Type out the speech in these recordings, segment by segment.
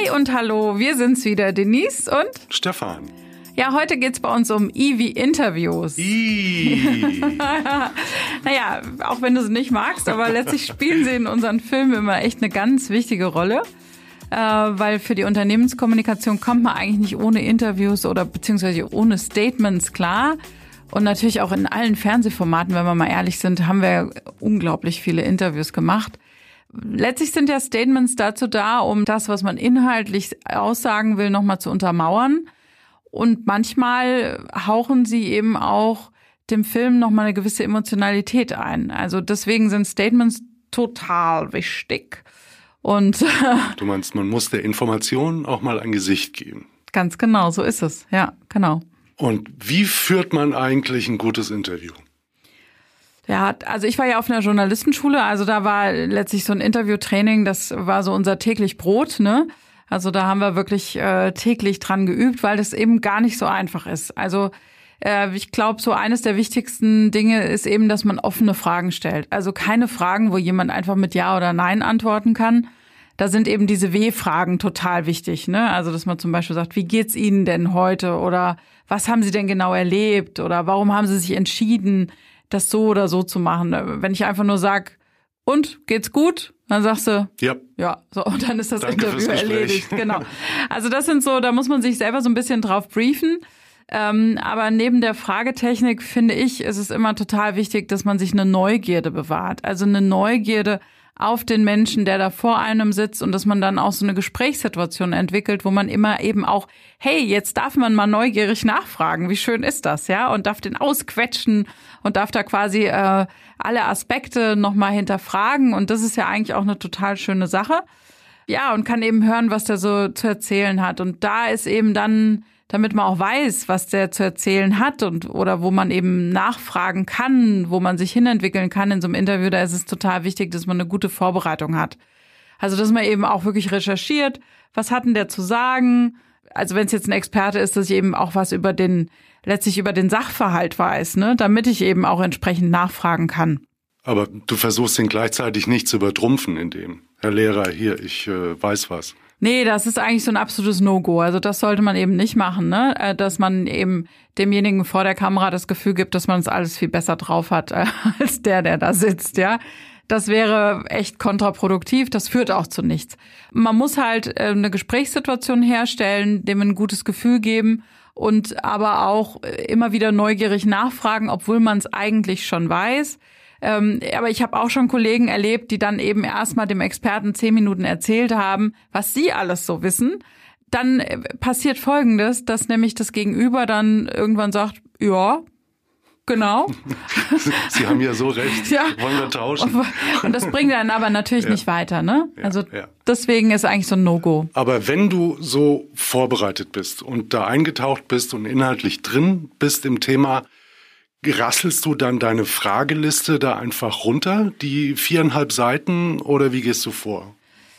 Hi und hallo, wir sind's wieder, Denise und Stefan. Ja, heute geht's bei uns um Eevee-Interviews. I. Naja, auch wenn du sie nicht magst, aber letztlich spielen sie in unseren Filmen immer echt eine ganz wichtige Rolle. Äh, weil für die Unternehmenskommunikation kommt man eigentlich nicht ohne Interviews oder beziehungsweise ohne Statements klar. Und natürlich auch in allen Fernsehformaten, wenn wir mal ehrlich sind, haben wir unglaublich viele Interviews gemacht. Letztlich sind ja Statements dazu da, um das, was man inhaltlich aussagen will, nochmal zu untermauern. Und manchmal hauchen sie eben auch dem Film nochmal eine gewisse Emotionalität ein. Also deswegen sind Statements total wichtig. Und Du meinst, man muss der Information auch mal ein Gesicht geben. ganz genau, so ist es. Ja, genau. Und wie führt man eigentlich ein gutes Interview? Ja, also ich war ja auf einer Journalistenschule, also da war letztlich so ein Interviewtraining, das war so unser täglich Brot, ne? Also da haben wir wirklich äh, täglich dran geübt, weil das eben gar nicht so einfach ist. Also äh, ich glaube, so eines der wichtigsten Dinge ist eben, dass man offene Fragen stellt. Also keine Fragen, wo jemand einfach mit Ja oder Nein antworten kann. Da sind eben diese W-Fragen total wichtig. Ne? Also dass man zum Beispiel sagt, wie geht's Ihnen denn heute? Oder was haben Sie denn genau erlebt? Oder warum haben Sie sich entschieden, das so oder so zu machen? Wenn ich einfach nur sag, und geht's gut? Dann sagst du, Ja, ja, so, und dann ist das Danke Interview erledigt. Genau. Also das sind so, da muss man sich selber so ein bisschen drauf briefen. Ähm, aber neben der Fragetechnik finde ich, ist es immer total wichtig, dass man sich eine Neugierde bewahrt. Also eine Neugierde auf den Menschen, der da vor einem sitzt und dass man dann auch so eine Gesprächssituation entwickelt, wo man immer eben auch, hey, jetzt darf man mal neugierig nachfragen, wie schön ist das, ja, und darf den ausquetschen und darf da quasi äh, alle Aspekte nochmal hinterfragen und das ist ja eigentlich auch eine total schöne Sache. Ja, und kann eben hören, was der so zu erzählen hat. Und da ist eben dann, damit man auch weiß, was der zu erzählen hat und oder wo man eben nachfragen kann, wo man sich hinentwickeln kann in so einem Interview, da ist es total wichtig, dass man eine gute Vorbereitung hat. Also, dass man eben auch wirklich recherchiert, was hat denn der zu sagen? Also, wenn es jetzt ein Experte ist, dass ich eben auch was über den, letztlich über den Sachverhalt weiß, ne, damit ich eben auch entsprechend nachfragen kann. aber du versuchst ihn gleichzeitig nicht zu übertrumpfen in dem. Herr Lehrer, hier, ich äh, weiß was. Nee, das ist eigentlich so ein absolutes No-Go. Also das sollte man eben nicht machen, ne? Äh, Dass man eben demjenigen vor der Kamera das Gefühl gibt, dass man es alles viel besser drauf hat äh, als der, der da sitzt, ja. Das wäre echt kontraproduktiv. Das führt auch zu nichts. Man muss halt äh, eine Gesprächssituation herstellen, dem ein gutes Gefühl geben und aber auch immer wieder neugierig nachfragen, obwohl man es eigentlich schon weiß. Ähm, aber ich habe auch schon Kollegen erlebt, die dann eben erstmal dem Experten zehn Minuten erzählt haben, was sie alles so wissen. Dann äh, passiert Folgendes, dass nämlich das Gegenüber dann irgendwann sagt, ja, genau. Sie haben ja so recht. Ja. Wollen wir tauschen? Und das bringt dann aber natürlich nicht weiter, ne? Also ja. deswegen ist eigentlich so ein No-Go. Aber wenn du so vorbereitet bist und da eingetaucht bist und inhaltlich drin bist im Thema, rasselst du dann deine Frageliste da einfach runter, die viereinhalb Seiten, oder wie gehst du vor?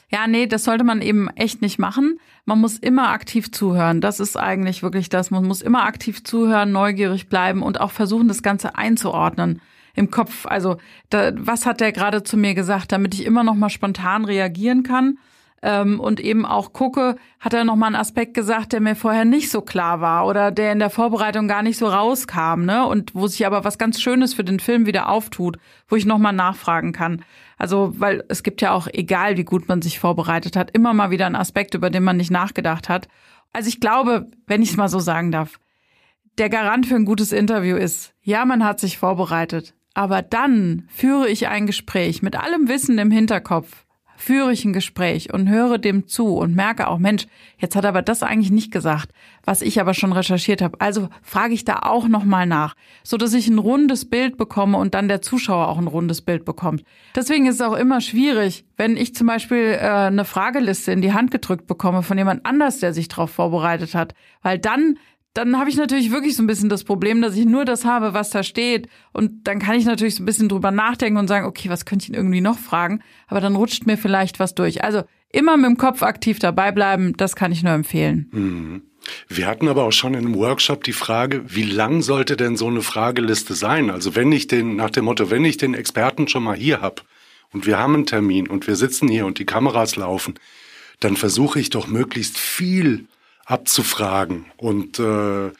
Ja, nee, das sollte man eben echt nicht machen. Man muss immer aktiv zuhören. Das ist eigentlich wirklich das. Man muss immer aktiv zuhören, neugierig bleiben und auch versuchen, das Ganze einzuordnen im Kopf. Also, da, was hat der gerade zu mir gesagt, damit ich immer noch mal spontan reagieren kann ähm, und eben auch gucke, hat er noch mal einen Aspekt gesagt, der mir vorher nicht so klar war oder der in der Vorbereitung gar nicht so rauskam, ne? Und wo sich aber was ganz Schönes für den Film wieder auftut, wo ich noch mal nachfragen kann. Also, weil es gibt ja auch, egal wie gut man sich vorbereitet hat, immer mal wieder einen Aspekt, über den man nicht nachgedacht hat. Also ich glaube, wenn ich es mal so sagen darf, der Garant für ein gutes Interview ist, ja, man hat sich vorbereitet, aber dann führe ich ein Gespräch mit allem Wissen im Hinterkopf, führe ich ein Gespräch und höre dem zu und merke auch, Mensch, jetzt hat er aber das eigentlich nicht gesagt, was ich aber schon recherchiert habe. Also frage ich da auch nochmal nach, so dass ich ein rundes Bild bekomme und dann der Zuschauer auch ein rundes Bild bekommt. Deswegen ist es auch immer schwierig, wenn ich zum Beispiel äh, eine Frageliste in die Hand gedrückt bekomme von jemand anders, der sich darauf vorbereitet hat, weil dann dann habe ich natürlich wirklich so ein bisschen das Problem, dass ich nur das habe, was da steht. Und dann kann ich natürlich so ein bisschen drüber nachdenken und sagen, okay, was könnte ich ihn irgendwie noch fragen? Aber dann rutscht mir vielleicht was durch. Also immer mit dem Kopf aktiv dabei bleiben, das kann ich nur empfehlen. Wir hatten aber auch schon in einem Workshop die Frage, wie lang sollte denn so eine Frageliste sein? Also wenn ich den, nach dem Motto, wenn ich den Experten schon mal hier hab und wir haben einen Termin und wir sitzen hier und die Kameras laufen, dann versuche ich doch möglichst viel abzufragen. Und äh,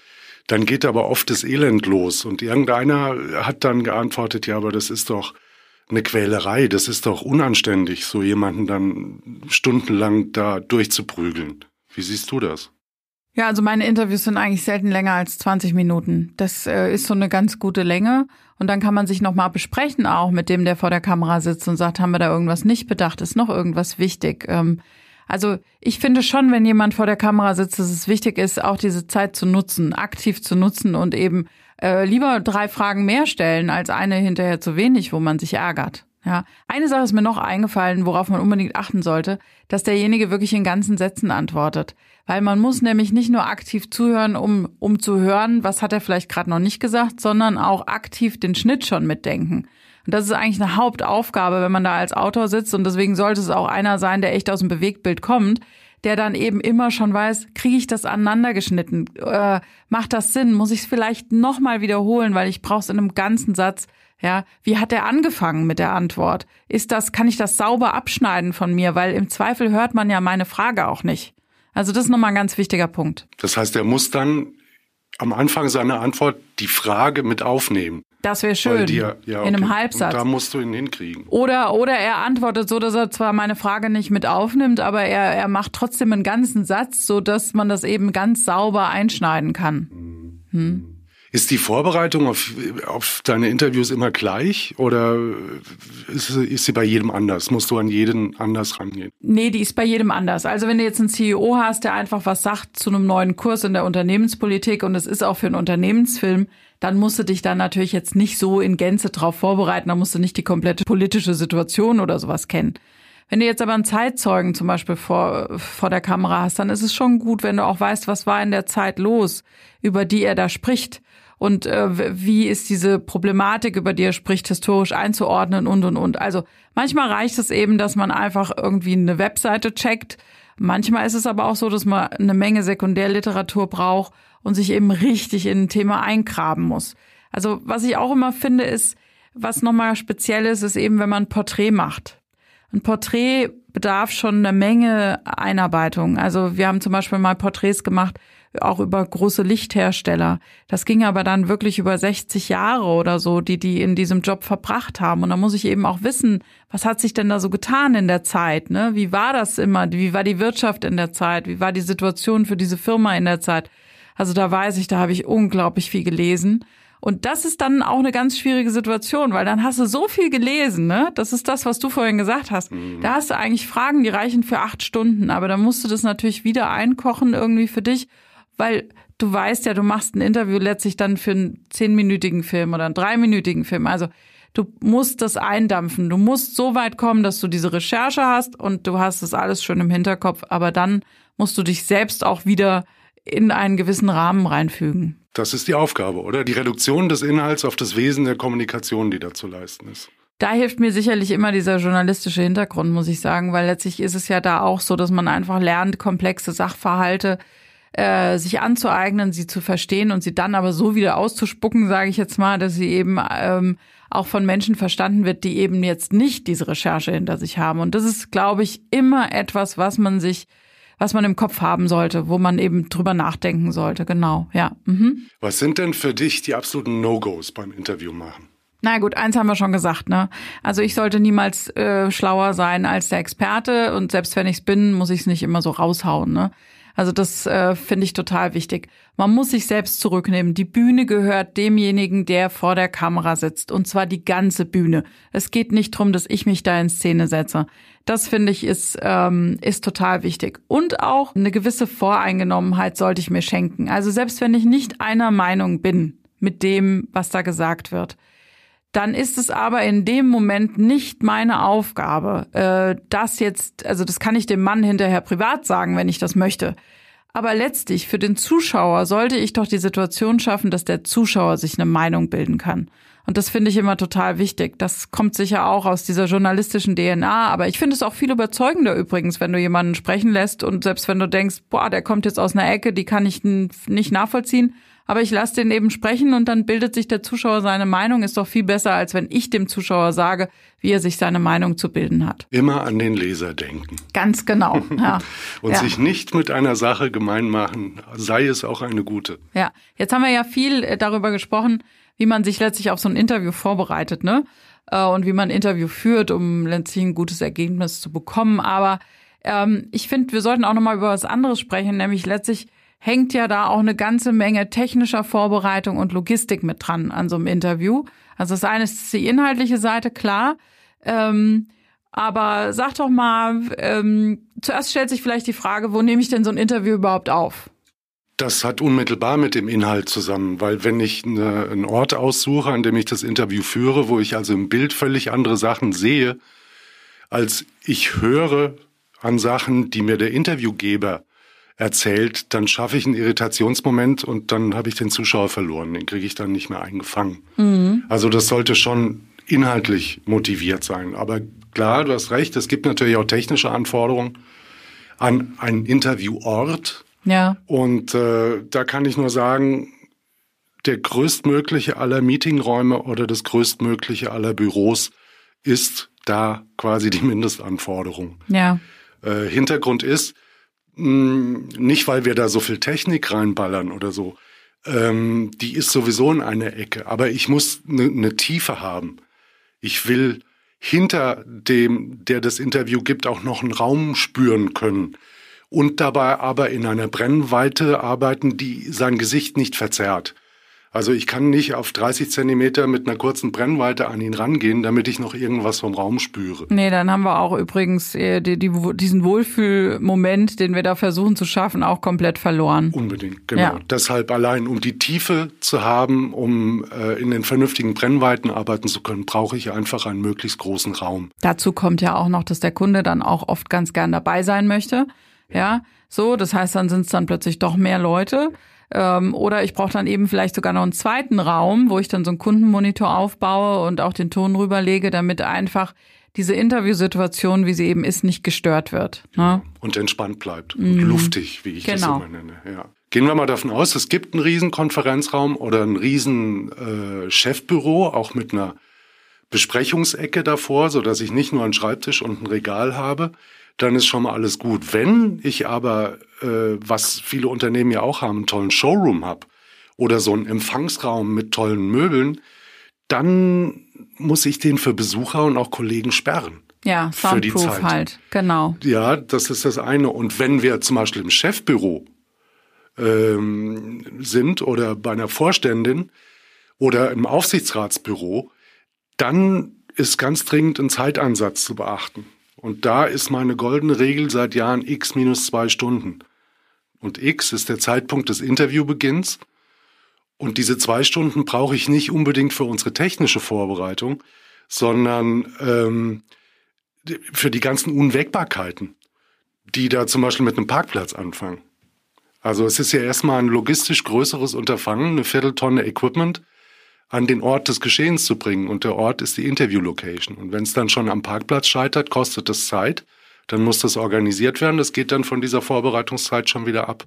dann geht aber oft das Elend los. Und irgendeiner hat dann geantwortet, ja, aber das ist doch eine Quälerei, das ist doch unanständig, so jemanden dann stundenlang da durchzuprügeln. Wie siehst du das? Ja, also meine Interviews sind eigentlich selten länger als 20 Minuten. Das äh, ist so eine ganz gute Länge. Und dann kann man sich nochmal besprechen, auch mit dem, der vor der Kamera sitzt und sagt, haben wir da irgendwas nicht bedacht? Ist noch irgendwas wichtig? Ähm, also ich finde schon, wenn jemand vor der Kamera sitzt, dass es wichtig ist, auch diese Zeit zu nutzen, aktiv zu nutzen und eben äh, lieber drei Fragen mehr stellen als eine hinterher zu wenig, wo man sich ärgert. Ja, eine Sache ist mir noch eingefallen, worauf man unbedingt achten sollte, dass derjenige wirklich in ganzen Sätzen antwortet. Weil man muss nämlich nicht nur aktiv zuhören, um, um zu hören, was hat er vielleicht gerade noch nicht gesagt, sondern auch aktiv den Schnitt schon mitdenken. Und das ist eigentlich eine Hauptaufgabe, wenn man da als Autor sitzt. Und deswegen sollte es auch einer sein, der echt aus dem Bewegtbild kommt, der dann eben immer schon weiß, kriege ich das aneinander geschnitten? Äh, macht das Sinn? Muss ich es vielleicht nochmal wiederholen, weil ich brauche es in einem ganzen Satz ja, wie hat er angefangen mit der Antwort? Ist das, kann ich das sauber abschneiden von mir? Weil im Zweifel hört man ja meine Frage auch nicht. Also das ist nochmal ein ganz wichtiger Punkt. Das heißt, er muss dann am Anfang seiner Antwort die Frage mit aufnehmen. Das wäre schön. Die, ja, okay. In einem Halbsatz. Und da musst du ihn hinkriegen. Oder, oder er antwortet so, dass er zwar meine Frage nicht mit aufnimmt, aber er, er macht trotzdem einen ganzen Satz, so dass man das eben ganz sauber einschneiden kann. Mhm. Hm? Ist die Vorbereitung auf, auf deine Interviews immer gleich oder ist, ist sie bei jedem anders? Musst du an jeden anders rangehen? Nee, die ist bei jedem anders. Also wenn du jetzt einen CEO hast, der einfach was sagt zu einem neuen Kurs in der Unternehmenspolitik und es ist auch für einen Unternehmensfilm, dann musst du dich dann natürlich jetzt nicht so in Gänze drauf vorbereiten, dann musst du nicht die komplette politische Situation oder sowas kennen. Wenn du jetzt aber einen Zeitzeugen zum Beispiel vor, vor der Kamera hast, dann ist es schon gut, wenn du auch weißt, was war in der Zeit los, über die er da spricht und äh, wie ist diese Problematik, über die er spricht, historisch einzuordnen und und und. Also manchmal reicht es eben, dass man einfach irgendwie eine Webseite checkt. Manchmal ist es aber auch so, dass man eine Menge Sekundärliteratur braucht und sich eben richtig in ein Thema eingraben muss. Also was ich auch immer finde, ist, was nochmal speziell ist, ist eben, wenn man ein Porträt macht. Ein Porträt bedarf schon eine Menge Einarbeitung. Also wir haben zum Beispiel mal Porträts gemacht auch über große Lichthersteller. Das ging aber dann wirklich über 60 Jahre oder so, die die in diesem Job verbracht haben. Und da muss ich eben auch wissen, was hat sich denn da so getan in der Zeit? Ne? Wie war das immer? Wie war die Wirtschaft in der Zeit? Wie war die Situation für diese Firma in der Zeit? Also da weiß ich, da habe ich unglaublich viel gelesen. Und das ist dann auch eine ganz schwierige Situation, weil dann hast du so viel gelesen, ne? Das ist das, was du vorhin gesagt hast. Mhm. Da hast du eigentlich Fragen, die reichen für acht Stunden, aber dann musst du das natürlich wieder einkochen irgendwie für dich weil du weißt ja, du machst ein Interview letztlich dann für einen zehnminütigen Film oder einen dreiminütigen Film. Also du musst das eindampfen. Du musst so weit kommen, dass du diese Recherche hast und du hast das alles schon im Hinterkopf. Aber dann musst du dich selbst auch wieder in einen gewissen Rahmen reinfügen. Das ist die Aufgabe, oder? Die Reduktion des Inhalts auf das Wesen der Kommunikation, die da zu leisten ist. Da hilft mir sicherlich immer dieser journalistische Hintergrund, muss ich sagen, weil letztlich ist es ja da auch so, dass man einfach lernt, komplexe Sachverhalte äh, sich anzueignen, sie zu verstehen und sie dann aber so wieder auszuspucken, sage ich jetzt mal, dass sie eben ähm, auch von Menschen verstanden wird, die eben jetzt nicht diese Recherche hinter sich haben. Und das ist, glaube ich, immer etwas, was man sich was man im Kopf haben sollte, wo man eben drüber nachdenken sollte. Genau, ja. Mhm. Was sind denn für dich die absoluten No-Gos beim Interview machen? Na gut, eins haben wir schon gesagt, ne? Also ich sollte niemals äh, schlauer sein als der Experte und selbst wenn ich's bin, muss ich es nicht immer so raushauen, ne? Also das äh, finde ich total wichtig. Man muss sich selbst zurücknehmen. Die Bühne gehört demjenigen, der vor der Kamera sitzt. Und zwar die ganze Bühne. Es geht nicht drum, dass ich mich da in Szene setze. Das finde ich ist, ähm, ist total wichtig. Und auch eine gewisse Voreingenommenheit sollte ich mir schenken. Also selbst wenn ich nicht einer Meinung bin mit dem, was da gesagt wird dann ist es aber in dem Moment nicht meine Aufgabe, äh, das jetzt, also das kann ich dem Mann hinterher privat sagen, wenn ich das möchte. Aber letztlich für den Zuschauer sollte ich doch die Situation schaffen, dass der Zuschauer sich eine Meinung bilden kann. Und das finde ich immer total wichtig. Das kommt sicher auch aus dieser journalistischen DNA. Aber ich finde es auch viel überzeugender übrigens, wenn du jemanden sprechen lässt und selbst wenn du denkst, boah, der kommt jetzt aus einer Ecke, die kann ich nicht nachvollziehen, aber ich lasse den eben sprechen und dann bildet sich der Zuschauer seine Meinung. Ist doch viel besser, als wenn ich dem Zuschauer sage, wie er sich seine Meinung zu bilden hat. Immer an den Leser denken. Ganz genau. Ja. und ja. sich nicht mit einer Sache gemein machen, sei es auch eine gute. Ja, jetzt haben wir ja viel äh, darüber gesprochen, wie man sich letztlich auf so ein Interview vorbereitet, ne? Äh, und wie man ein Interview führt, um letztlich ein gutes Ergebnis zu bekommen. Aber ähm, ich finde, wir sollten auch noch mal über was anderes sprechen, nämlich letztlich hängt ja da auch eine ganze Menge technischer Vorbereitung und Logistik mit dran an so einem Interview. Also das eine ist die inhaltliche Seite, klar. Ähm, aber sag doch mal, ähm, zuerst stellt sich vielleicht die Frage, wo nehme ich denn so ein Interview überhaupt auf? Das hat unmittelbar mit dem Inhalt zusammen, weil wenn ich eine, einen Ort aussuche, an dem ich das Interview führe, wo ich also im Bild völlig andere Sachen sehe, als ich höre an Sachen, die mir der Interviewgeber erzählt, dann schaffe ich einen Irritationsmoment und dann habe ich den Zuschauer verloren. Den kriege ich dann nicht mehr eingefangen. Mhm. Also das sollte schon inhaltlich motiviert sein. Aber klar, du hast recht, es gibt natürlich auch technische Anforderungen an einen Interviewort. Ja. Und äh, da kann ich nur sagen, der größtmögliche aller Meetingräume oder das größtmögliche aller Büros ist da quasi die Mindestanforderung. Ja. Äh, Hintergrund ist, nicht weil wir da so viel Technik reinballern oder so, ähm, die ist sowieso in einer Ecke, aber ich muss eine ne Tiefe haben. Ich will hinter dem, der das Interview gibt, auch noch einen Raum spüren können und dabei aber in einer Brennweite arbeiten, die sein Gesicht nicht verzerrt. Also ich kann nicht auf 30 Zentimeter mit einer kurzen Brennweite an ihn rangehen, damit ich noch irgendwas vom Raum spüre. Nee, dann haben wir auch übrigens äh, die, die, diesen Wohlfühlmoment, den wir da versuchen zu schaffen, auch komplett verloren. Unbedingt, genau. Ja. Deshalb allein, um die Tiefe zu haben, um äh, in den vernünftigen Brennweiten arbeiten zu können, brauche ich einfach einen möglichst großen Raum. Dazu kommt ja auch noch, dass der Kunde dann auch oft ganz gern dabei sein möchte. Ja, so, das heißt, dann sind es dann plötzlich doch mehr Leute. Ähm, oder ich brauche dann eben vielleicht sogar noch einen zweiten Raum, wo ich dann so einen Kundenmonitor aufbaue und auch den Ton rüberlege, damit einfach diese Interviewsituation, wie sie eben ist, nicht gestört wird. Ne? Und entspannt bleibt und luftig, wie ich das Genau. immer nenne. Ja. Gehen wir mal davon aus, es gibt einen riesen Konferenzraum oder ein riesen äh, Chefbüro, auch mit einer Besprechungsecke davor, so dass ich nicht nur einen Schreibtisch und ein Regal habe, dann ist schon mal alles gut. Wenn ich aber, äh, was viele Unternehmen ja auch haben, einen tollen Showroom habe oder so einen Empfangsraum mit tollen Möbeln, dann muss ich den für Besucher und auch Kollegen sperren. Ja, Für die Soundproof Zeit. halt. Genau. Ja, das ist das eine. Und wenn wir zum Beispiel im Chefbüro ähm, sind oder bei einer Vorständin oder im Aufsichtsratsbüro, dann ist ganz dringend ein Zeitansatz zu beachten. Und da ist meine goldene Regel seit Jahren x minus zwei Stunden. Und x ist der Zeitpunkt des Interviewbeginns. Und diese zwei Stunden brauche ich nicht unbedingt für unsere technische Vorbereitung, sondern ähm, für die ganzen Unwägbarkeiten, die da zum Beispiel mit einem Parkplatz anfangen. Also es ist ja erstmal ein logistisch größeres Unterfangen, eine Vierteltonne Equipment an den Ort des Geschehens zu bringen. Und der Ort ist die Interview-Location. Und wenn es dann schon am Parkplatz scheitert, kostet das Zeit. Dann muss das organisiert werden. Das geht dann von dieser Vorbereitungszeit schon wieder ab.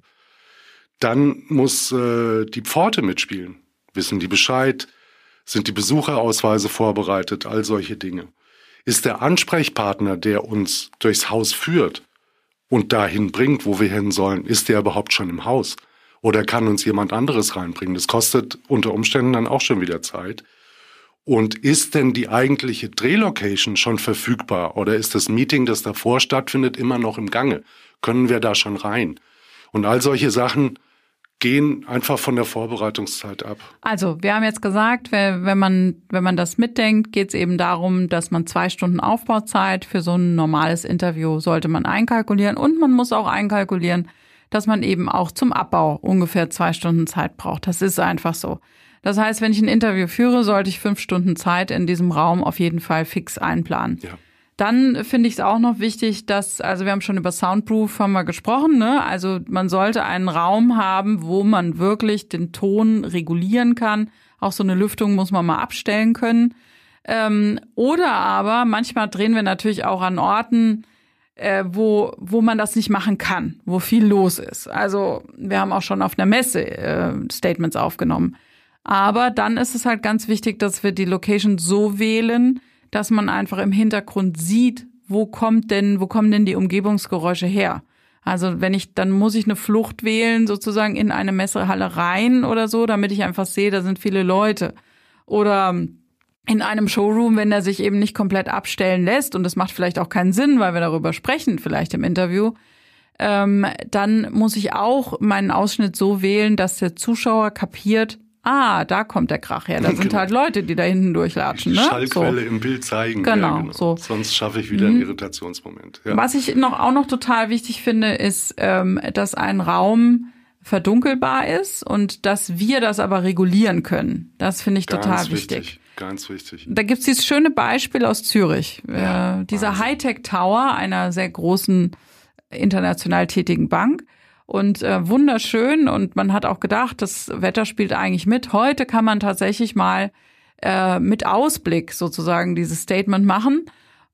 Dann muss äh, die Pforte mitspielen. Wissen die Bescheid? Sind die Besucherausweise vorbereitet? All solche Dinge. Ist der Ansprechpartner, der uns durchs Haus führt und dahin bringt, wo wir hin sollen, ist der überhaupt schon im Haus? Oder kann uns jemand anderes reinbringen? Das kostet unter Umständen dann auch schon wieder Zeit. Und ist denn die eigentliche Drehlocation schon verfügbar? Oder ist das Meeting, das davor stattfindet, immer noch im Gange? Können wir da schon rein? Und all solche Sachen gehen einfach von der Vorbereitungszeit ab. Also, wir haben jetzt gesagt, wenn man, wenn man das mitdenkt, geht es eben darum, dass man zwei Stunden Aufbauzeit für so ein normales Interview sollte man einkalkulieren und man muss auch einkalkulieren, dass man eben auch zum Abbau ungefähr zwei Stunden Zeit braucht. Das ist einfach so. Das heißt, wenn ich ein Interview führe, sollte ich fünf Stunden Zeit in diesem Raum auf jeden Fall fix einplanen. Ja. Dann finde ich es auch noch wichtig, dass, also wir haben schon über Soundproof haben wir gesprochen, ne? Also man sollte einen Raum haben, wo man wirklich den Ton regulieren kann. Auch so eine Lüftung muss man mal abstellen können. Ähm, oder aber manchmal drehen wir natürlich auch an Orten, äh, wo, wo man das nicht machen kann, wo viel los ist. Also wir haben auch schon auf einer Messe äh, Statements aufgenommen. Aber dann ist es halt ganz wichtig, dass wir die Location so wählen, dass man einfach im Hintergrund sieht, wo kommt denn, wo kommen denn die Umgebungsgeräusche her? Also wenn ich, dann muss ich eine Flucht wählen, sozusagen in eine Messehalle rein oder so, damit ich einfach sehe, da sind viele Leute. Oder in einem Showroom, wenn er sich eben nicht komplett abstellen lässt, und das macht vielleicht auch keinen Sinn, weil wir darüber sprechen, vielleicht im Interview, ähm, dann muss ich auch meinen Ausschnitt so wählen, dass der Zuschauer kapiert, ah, da kommt der Krach her. Da sind genau. halt Leute, die da hinten durchlatschen. Ne? Schallquelle so. im Bild zeigen. Genau, ja, genau. So. Sonst schaffe ich wieder einen mhm. Irritationsmoment. Ja. Was ich noch auch noch total wichtig finde, ist, ähm, dass ein Raum verdunkelbar ist und dass wir das aber regulieren können. Das finde ich Ganz total wichtig. wichtig. Ganz wichtig. Da gibt's dieses schöne Beispiel aus Zürich. Ja, äh, dieser Hightech Tower einer sehr großen international tätigen Bank und äh, wunderschön und man hat auch gedacht, das Wetter spielt eigentlich mit. Heute kann man tatsächlich mal äh, mit Ausblick sozusagen dieses Statement machen.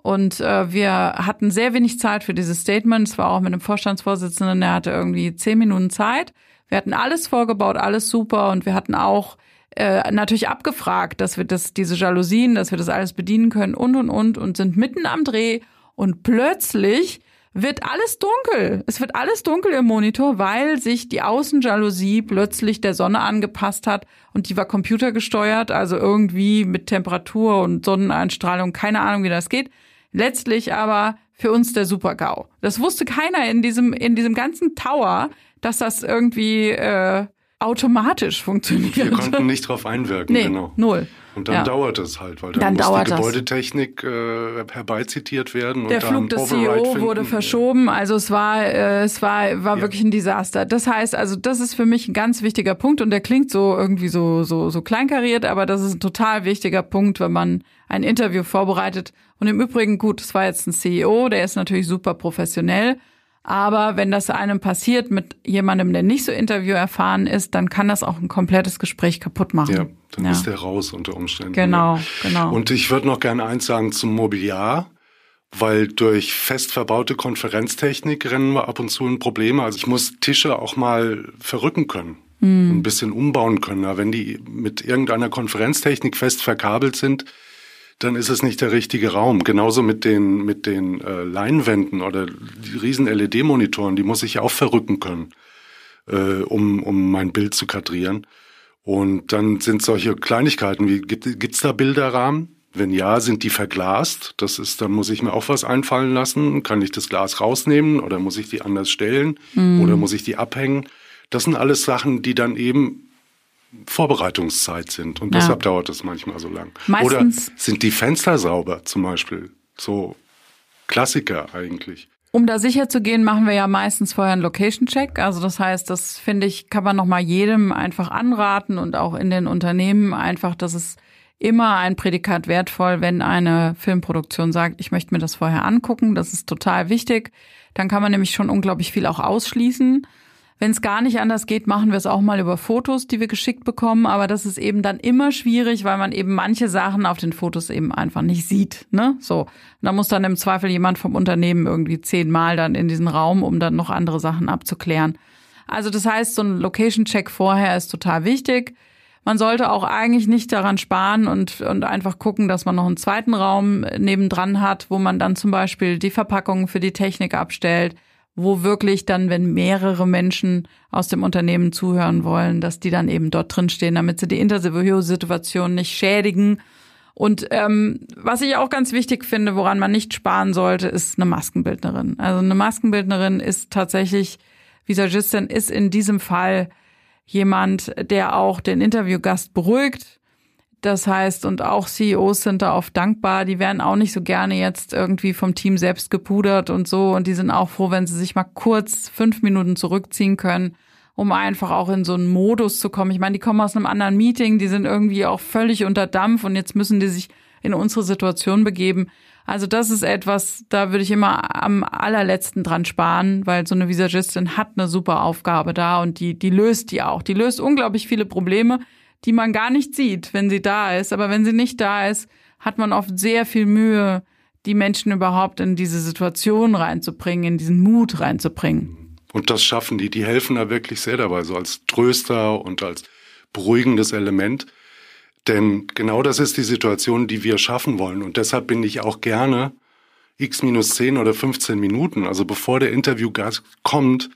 Und äh, wir hatten sehr wenig Zeit für dieses Statement. Es war auch mit dem Vorstandsvorsitzenden, der hatte irgendwie zehn Minuten Zeit. Wir hatten alles vorgebaut, alles super und wir hatten auch äh, natürlich abgefragt, dass wir das, diese Jalousien, dass wir das alles bedienen können und und und und sind mitten am Dreh und plötzlich wird alles dunkel. Es wird alles dunkel im Monitor, weil sich die Außenjalousie plötzlich der Sonne angepasst hat und die war computergesteuert, also irgendwie mit Temperatur und Sonneneinstrahlung, keine Ahnung, wie das geht. Letztlich aber für uns der Super-GAU. Das wusste keiner in diesem, in diesem ganzen Tower, dass das irgendwie äh, automatisch funktioniert. Wir konnten nicht drauf einwirken, nee, genau. Null. Und dann ja. dauert es halt, weil dann, dann muss die Gebäudetechnik äh, herbeizitiert werden. Der Flug des CEO wurde verschoben, also es war, äh, es war, war ja. wirklich ein Desaster. Das heißt, also das ist für mich ein ganz wichtiger Punkt und der klingt so irgendwie so, so, so kleinkariert, aber das ist ein total wichtiger Punkt, wenn man ein Interview vorbereitet. Und im Übrigen, gut, es war jetzt ein CEO, der ist natürlich super professionell. Aber wenn das einem passiert mit jemandem, der nicht so Interview erfahren ist, dann kann das auch ein komplettes Gespräch kaputt machen. Ja, dann ja. ist der raus unter Umständen. Genau, ja. genau. Und ich würde noch gerne eins sagen zum Mobiliar, weil durch fest verbaute Konferenztechnik rennen wir ab und zu in Probleme. Also ich muss Tische auch mal verrücken können. Mhm. Ein bisschen umbauen können. Wenn die mit irgendeiner Konferenztechnik fest verkabelt sind, dann ist es nicht der richtige Raum. Genauso mit den, mit den äh, Leinwänden oder die riesen LED-Monitoren, die muss ich auch verrücken können, äh, um, um mein Bild zu kadrieren. Und dann sind solche Kleinigkeiten wie, gibt, gibt's da Bilderrahmen? Wenn ja, sind die verglast? Das ist, dann muss ich mir auch was einfallen lassen. Kann ich das Glas rausnehmen oder muss ich die anders stellen mhm. oder muss ich die abhängen? Das sind alles Sachen, die dann eben Vorbereitungszeit sind. Und ja. deshalb dauert es manchmal so lang. Meistens Oder sind die Fenster sauber zum Beispiel? So Klassiker eigentlich. Um da sicher zu gehen, machen wir ja meistens vorher einen Location-Check. Also das heißt, das finde ich, kann man nochmal jedem einfach anraten und auch in den Unternehmen einfach, dass es immer ein Prädikat wertvoll, wenn eine Filmproduktion sagt, ich möchte mir das vorher angucken. Das ist total wichtig. Dann kann man nämlich schon unglaublich viel auch ausschließen. Wenn es gar nicht anders geht, machen wir es auch mal über Fotos, die wir geschickt bekommen. Aber das ist eben dann immer schwierig, weil man eben manche Sachen auf den Fotos eben einfach nicht sieht. Ne? So. Da muss dann im Zweifel jemand vom Unternehmen irgendwie zehnmal dann in diesen Raum, um dann noch andere Sachen abzuklären. Also das heißt, so ein Location-Check vorher ist total wichtig. Man sollte auch eigentlich nicht daran sparen und, und einfach gucken, dass man noch einen zweiten Raum nebendran hat, wo man dann zum Beispiel die Verpackungen für die Technik abstellt, wo wirklich dann, wenn mehrere Menschen aus dem Unternehmen zuhören wollen, dass die dann eben dort drin stehen, damit sie die Interview-Situation nicht schädigen. Und ähm, was ich auch ganz wichtig finde, woran man nicht sparen sollte, ist eine Maskenbildnerin. Also eine Maskenbildnerin ist tatsächlich, Visagistin ist in diesem Fall jemand, der auch den Interviewgast beruhigt, das heißt, und auch CEOs sind da oft dankbar, die werden auch nicht so gerne jetzt irgendwie vom Team selbst gepudert und so. Und die sind auch froh, wenn sie sich mal kurz fünf Minuten zurückziehen können, um einfach auch in so einen Modus zu kommen. Ich meine, die kommen aus einem anderen Meeting, die sind irgendwie auch völlig unter Dampf und jetzt müssen die sich in unsere Situation begeben. Also das ist etwas, da würde ich immer am allerletzten dran sparen, weil so eine Visagistin hat eine super Aufgabe da und die, die löst die auch. Die löst unglaublich viele Probleme die man gar nicht sieht, wenn sie da ist. Aber wenn sie nicht da ist, hat man oft sehr viel Mühe, die Menschen überhaupt in diese Situation reinzubringen, in diesen Mut reinzubringen. Und das schaffen die. Die helfen da wirklich sehr dabei, so als Tröster und als beruhigendes Element. Denn genau das ist die Situation, die wir schaffen wollen. Und deshalb bin ich auch gerne x minus 10 oder 15 Minuten, also bevor der Interviewgast kommt,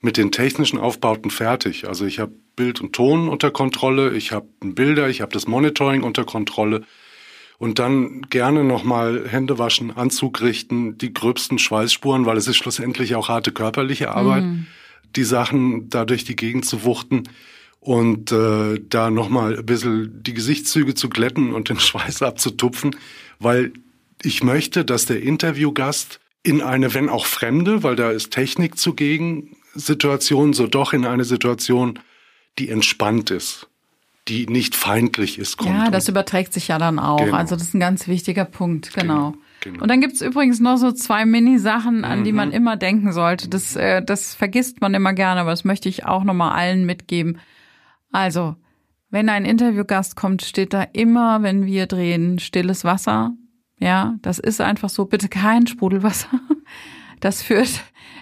mit den technischen Aufbauten fertig. Also ich habe Bild und Ton unter Kontrolle, ich habe Bilder, ich habe das Monitoring unter Kontrolle und dann gerne nochmal Hände waschen, Anzug richten, die gröbsten Schweißspuren, weil es ist schlussendlich auch harte körperliche Arbeit, mhm. die Sachen da durch die Gegend zu wuchten und äh, da nochmal ein bisschen die Gesichtszüge zu glätten und den Schweiß abzutupfen, weil ich möchte, dass der Interviewgast in eine, wenn auch fremde, weil da ist Technik zugegen, Situation, so doch in eine Situation, die entspannt ist, die nicht feindlich ist. Kommt. Ja, das überträgt sich ja dann auch. Genau. Also das ist ein ganz wichtiger Punkt, genau. genau. Genau. Und dann gibt's übrigens noch so zwei Mini-Sachen, an mhm. die man mhm. immer denken sollte. Das, äh, das vergisst man immer gerne, aber das möchte ich auch nochmal allen mitgeben. Also, wenn ein Interviewgast kommt, steht da immer, wenn wir drehen, stilles Wasser. Ja, das ist einfach so. Bitte kein Sprudelwasser. Das führt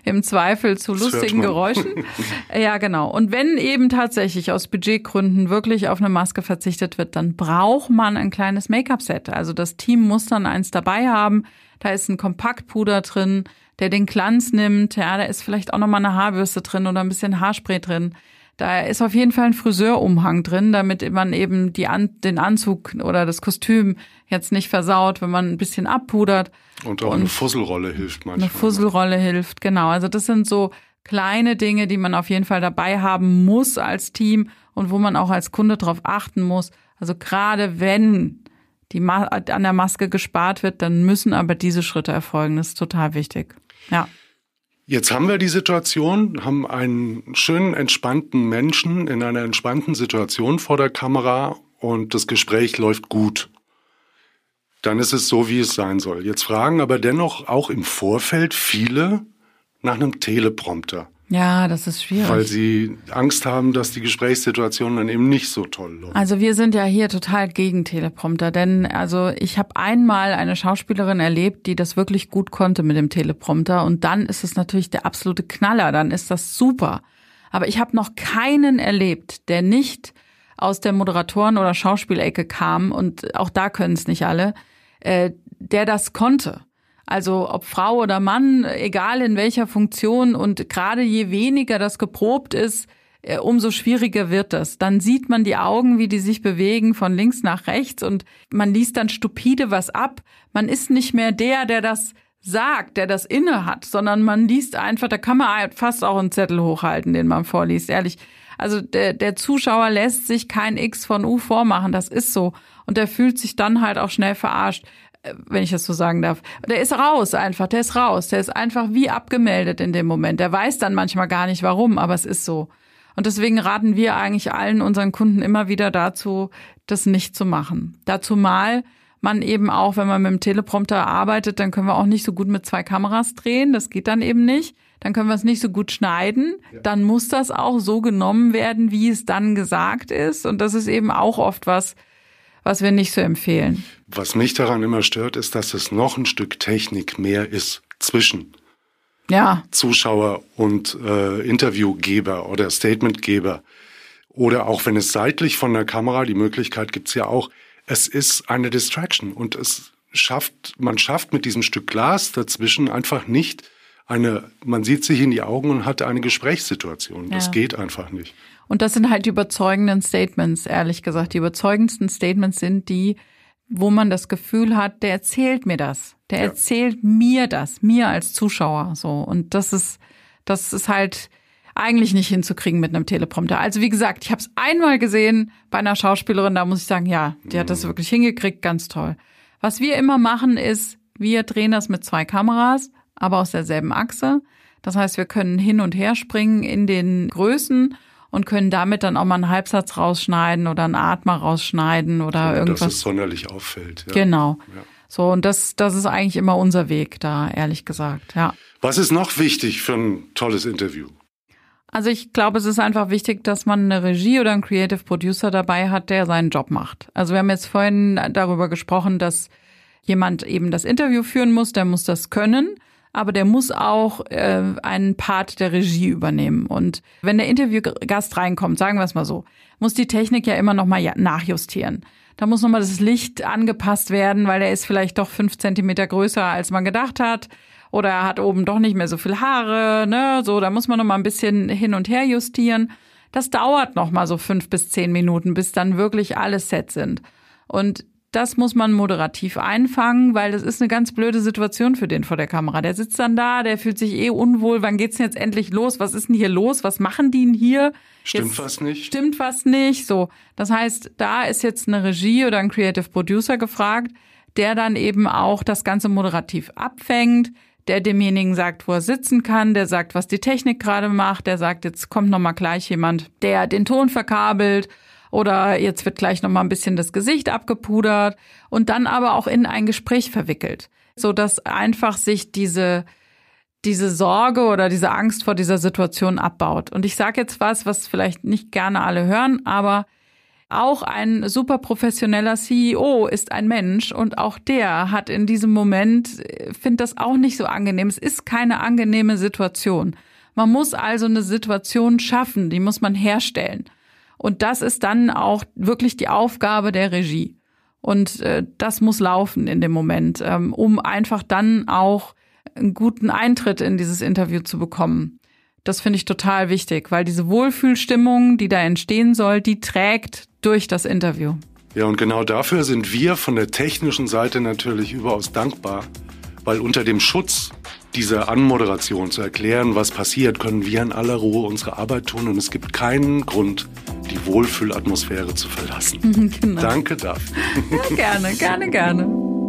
im Zweifel zu das lustigen Geräuschen. ja, genau. Und wenn eben tatsächlich aus Budgetgründen wirklich auf eine Maske verzichtet wird, dann braucht man ein kleines Make-up-Set. Also das Team muss dann eins dabei haben. Da ist ein Kompaktpuder drin, der den Glanz nimmt. Ja, da ist vielleicht auch noch mal eine Haarbürste drin oder ein bisschen Haarspray drin. Da ist auf jeden Fall ein Friseurumhang drin, damit man eben die An den Anzug oder das Kostüm jetzt nicht versaut, wenn man ein bisschen abpudert. Und auch Und eine Fusselrolle hilft manchmal. Eine Fusselrolle hilft, genau. Also das sind so kleine Dinge, die man auf jeden Fall dabei haben muss als Team und wo man auch als Kunde darauf achten muss. Also gerade wenn die an der Maske gespart wird, dann müssen aber diese Schritte erfolgen. Das ist total wichtig. Ja. Jetzt haben wir die Situation, haben einen schönen, entspannten Menschen in einer entspannten Situation vor der Kamera und das Gespräch läuft gut. Dann ist es so, wie es sein soll. Jetzt fragen aber dennoch auch im Vorfeld viele nach einem Teleprompter. Ja, das ist schwierig. Weil sie Angst haben, dass die Gesprächssituation dann eben nicht so toll läuft. Also wir sind ja hier total gegen Teleprompter, denn also ich habe einmal eine Schauspielerin erlebt, die das wirklich gut konnte mit dem Teleprompter und dann ist es natürlich der absolute Knaller, dann ist das super. Aber ich habe noch keinen erlebt, der nicht aus der Moderatoren- oder Schauspielecke kam und auch da können es nicht alle, äh, der das konnte. Also ob Frau oder Mann, egal in welcher Funktion und gerade je weniger das geprobt ist, äh, umso schwieriger wird das. Dann sieht man die Augen, wie die sich bewegen von links nach rechts und man liest dann stupide was ab. Man ist nicht mehr der, der das sagt, der das inne hat, sondern man liest einfach, da kann man fast auch einen Zettel hochhalten, den man vorliest, ehrlich. Also der, der Zuschauer lässt sich kein X von U vormachen, das ist so. Und der fühlt sich dann halt auch schnell verarscht wenn ich das so sagen darf. Der ist raus einfach, der ist raus, der ist einfach wie abgemeldet in dem Moment. Der weiß dann manchmal gar nicht warum, aber es ist so. Und deswegen raten wir eigentlich allen unseren Kunden immer wieder dazu, das nicht zu machen. Dazu mal man eben auch, wenn man mit dem Teleprompter arbeitet, dann können wir auch nicht so gut mit zwei Kameras drehen. Das geht dann eben nicht. Dann können wir es nicht so gut schneiden. Dann muss das auch so genommen werden, wie es dann gesagt ist. Und das ist eben auch oft was, was wir nicht so empfehlen. Was mich daran immer stört, ist, dass es noch ein Stück Technik mehr ist zwischen ja. Zuschauer und äh, Interviewgeber oder Statementgeber. Oder auch wenn es seitlich von der Kamera, die Möglichkeit gibt's ja auch, es ist eine Distraction und es schafft, man schafft mit diesem Stück Glas dazwischen einfach nicht eine, man sieht sich in die Augen und hat eine Gesprächssituation. Das ja. geht einfach nicht. Und das sind halt die überzeugenden Statements, ehrlich gesagt. Die überzeugendsten Statements sind die, wo man das Gefühl hat, der erzählt mir das. Der ja. erzählt mir das, mir als Zuschauer, so. Und das ist, das ist halt eigentlich nicht hinzukriegen mit einem Teleprompter. Also wie gesagt, ich habe es einmal gesehen bei einer Schauspielerin, da muss ich sagen, ja, die hat das mhm. wirklich hingekriegt, ganz toll. Was wir immer machen ist, wir drehen das mit zwei Kameras, aber aus derselben Achse. Das heißt, wir können hin und her springen in den Größen und können damit dann auch mal einen Halbsatz rausschneiden oder einen Atmer rausschneiden oder so, irgendwas. Dass es sonderlich auffällt. Ja. Genau. Ja. So, und das, das ist eigentlich immer unser Weg da, ehrlich gesagt, ja. Was ist noch wichtig für ein tolles Interview? Also ich glaube, es ist einfach wichtig, dass man eine Regie oder einen Creative Producer dabei hat, der seinen Job macht. Also wir haben jetzt vorhin darüber gesprochen, dass jemand eben das Interview führen muss, der muss das können aber der muss auch äh, einen Part der Regie übernehmen. Und wenn der Interviewgast reinkommt, sagen wir es mal so, muss die Technik ja immer noch mal nachjustieren. Da muss noch mal das Licht angepasst werden, weil er ist vielleicht doch fünf Zentimeter größer, als man gedacht hat. Oder er hat oben doch nicht mehr so viel Haare, ne? So, da muss man noch mal ein bisschen hin und her justieren. Das dauert noch mal so fünf bis zehn Minuten, bis dann wirklich alle set sind. Und das muss man moderativ einfangen, weil das ist eine ganz blöde Situation für den vor der Kamera. Der sitzt dann da, der fühlt sich eh unwohl. Wann geht's denn jetzt endlich los? Was ist denn hier los? Was machen die denn hier? Stimmt jetzt, was nicht? Stimmt was nicht? So. Das heißt, da ist jetzt eine Regie oder ein Creative Producer gefragt, der dann eben auch das Ganze moderativ abfängt, der demjenigen sagt, wo er sitzen kann, der sagt, was die Technik gerade macht, der sagt, jetzt kommt noch mal gleich jemand, der den Ton verkabelt oder jetzt wird gleich noch mal ein bisschen das Gesicht abgepudert und dann aber auch in ein Gespräch verwickelt, so dass einfach sich diese diese Sorge oder diese Angst vor dieser Situation abbaut. Und ich sage jetzt was, was vielleicht nicht gerne alle hören, aber auch ein super professioneller CEO ist ein Mensch und auch der hat in diesem Moment, findet das auch nicht so angenehm. Es ist keine angenehme Situation. Man muss also eine Situation schaffen, die muss man herstellen. Und das ist dann auch wirklich die Aufgabe der Regie. Und äh, das muss laufen in dem Moment, ähm, um einfach dann auch einen guten Eintritt in dieses Interview zu bekommen. Das finde ich total wichtig, weil diese Wohlfühlstimmung, die da entstehen soll, die trägt durch das Interview. Ja, und genau dafür sind wir von der technischen Seite natürlich überaus dankbar, weil unter dem Schutz dieser Anmoderation zu erklären, was passiert, können wir in aller Ruhe unsere Arbeit tun und es gibt keinen Grund, die Wohlfühlatmosphäre zu verlassen. genau. Danke dafür. Ja, gerne, gerne, gerne.